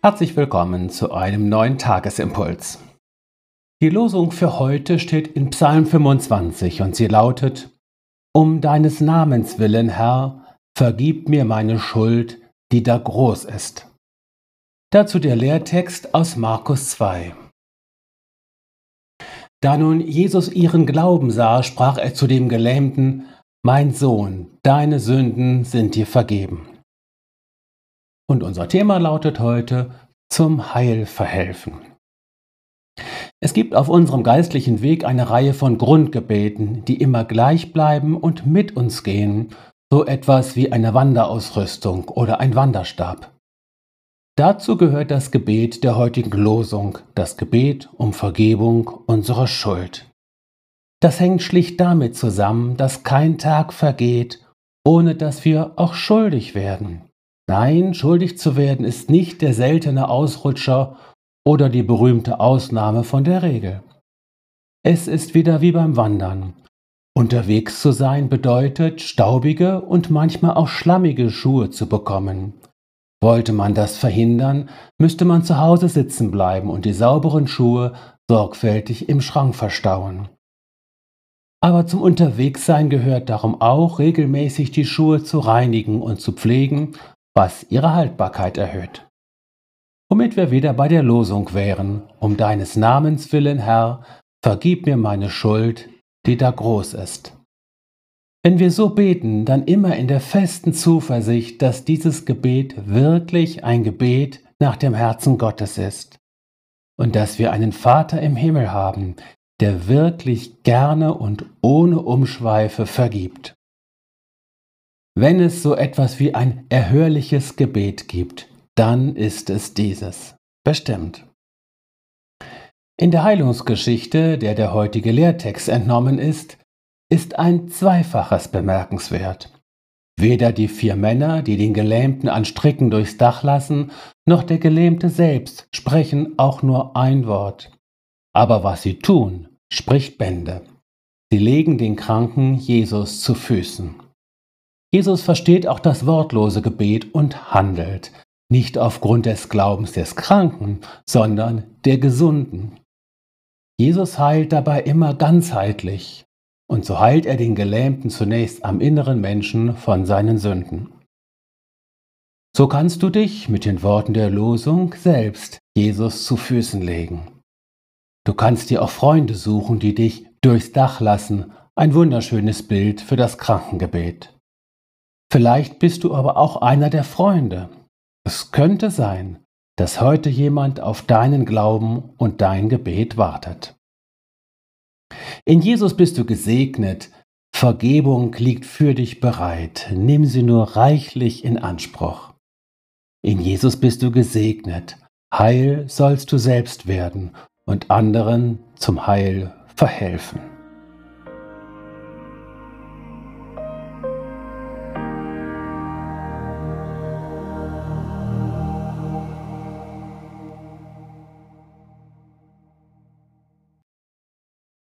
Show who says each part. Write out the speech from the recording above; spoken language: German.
Speaker 1: Herzlich willkommen zu einem neuen Tagesimpuls. Die Losung für heute steht in Psalm 25 und sie lautet, Um deines Namens willen, Herr, vergib mir meine Schuld, die da groß ist. Dazu der Lehrtext aus Markus 2. Da nun Jesus ihren Glauben sah, sprach er zu dem Gelähmten, Mein Sohn, deine Sünden sind dir vergeben. Und unser Thema lautet heute zum Heil verhelfen. Es gibt auf unserem geistlichen Weg eine Reihe von Grundgebeten, die immer gleich bleiben und mit uns gehen, so etwas wie eine Wanderausrüstung oder ein Wanderstab. Dazu gehört das Gebet der heutigen Losung, das Gebet um Vergebung unserer Schuld. Das hängt schlicht damit zusammen, dass kein Tag vergeht, ohne dass wir auch schuldig werden. Nein, schuldig zu werden ist nicht der seltene Ausrutscher oder die berühmte Ausnahme von der Regel. Es ist wieder wie beim Wandern. Unterwegs zu sein bedeutet, staubige und manchmal auch schlammige Schuhe zu bekommen. Wollte man das verhindern, müsste man zu Hause sitzen bleiben und die sauberen Schuhe sorgfältig im Schrank verstauen. Aber zum Unterwegssein gehört darum auch, regelmäßig die Schuhe zu reinigen und zu pflegen was ihre Haltbarkeit erhöht. Womit wir wieder bei der Losung wären, um deines Namens willen, Herr, vergib mir meine Schuld, die da groß ist. Wenn wir so beten, dann immer in der festen Zuversicht, dass dieses Gebet wirklich ein Gebet nach dem Herzen Gottes ist und dass wir einen Vater im Himmel haben, der wirklich gerne und ohne Umschweife vergibt. Wenn es so etwas wie ein erhörliches Gebet gibt, dann ist es dieses. Bestimmt. In der Heilungsgeschichte, der der heutige Lehrtext entnommen ist, ist ein Zweifaches bemerkenswert. Weder die vier Männer, die den Gelähmten an Stricken durchs Dach lassen, noch der Gelähmte selbst sprechen auch nur ein Wort. Aber was sie tun, spricht Bände. Sie legen den Kranken Jesus zu Füßen. Jesus versteht auch das wortlose Gebet und handelt, nicht aufgrund des Glaubens des Kranken, sondern der Gesunden. Jesus heilt dabei immer ganzheitlich, und so heilt er den Gelähmten zunächst am inneren Menschen von seinen Sünden. So kannst du dich mit den Worten der Losung selbst Jesus zu Füßen legen. Du kannst dir auch Freunde suchen, die dich durchs Dach lassen, ein wunderschönes Bild für das Krankengebet. Vielleicht bist du aber auch einer der Freunde. Es könnte sein, dass heute jemand auf deinen Glauben und dein Gebet wartet. In Jesus bist du gesegnet, Vergebung liegt für dich bereit, nimm sie nur reichlich in Anspruch. In Jesus bist du gesegnet, Heil sollst du selbst werden und anderen zum Heil verhelfen.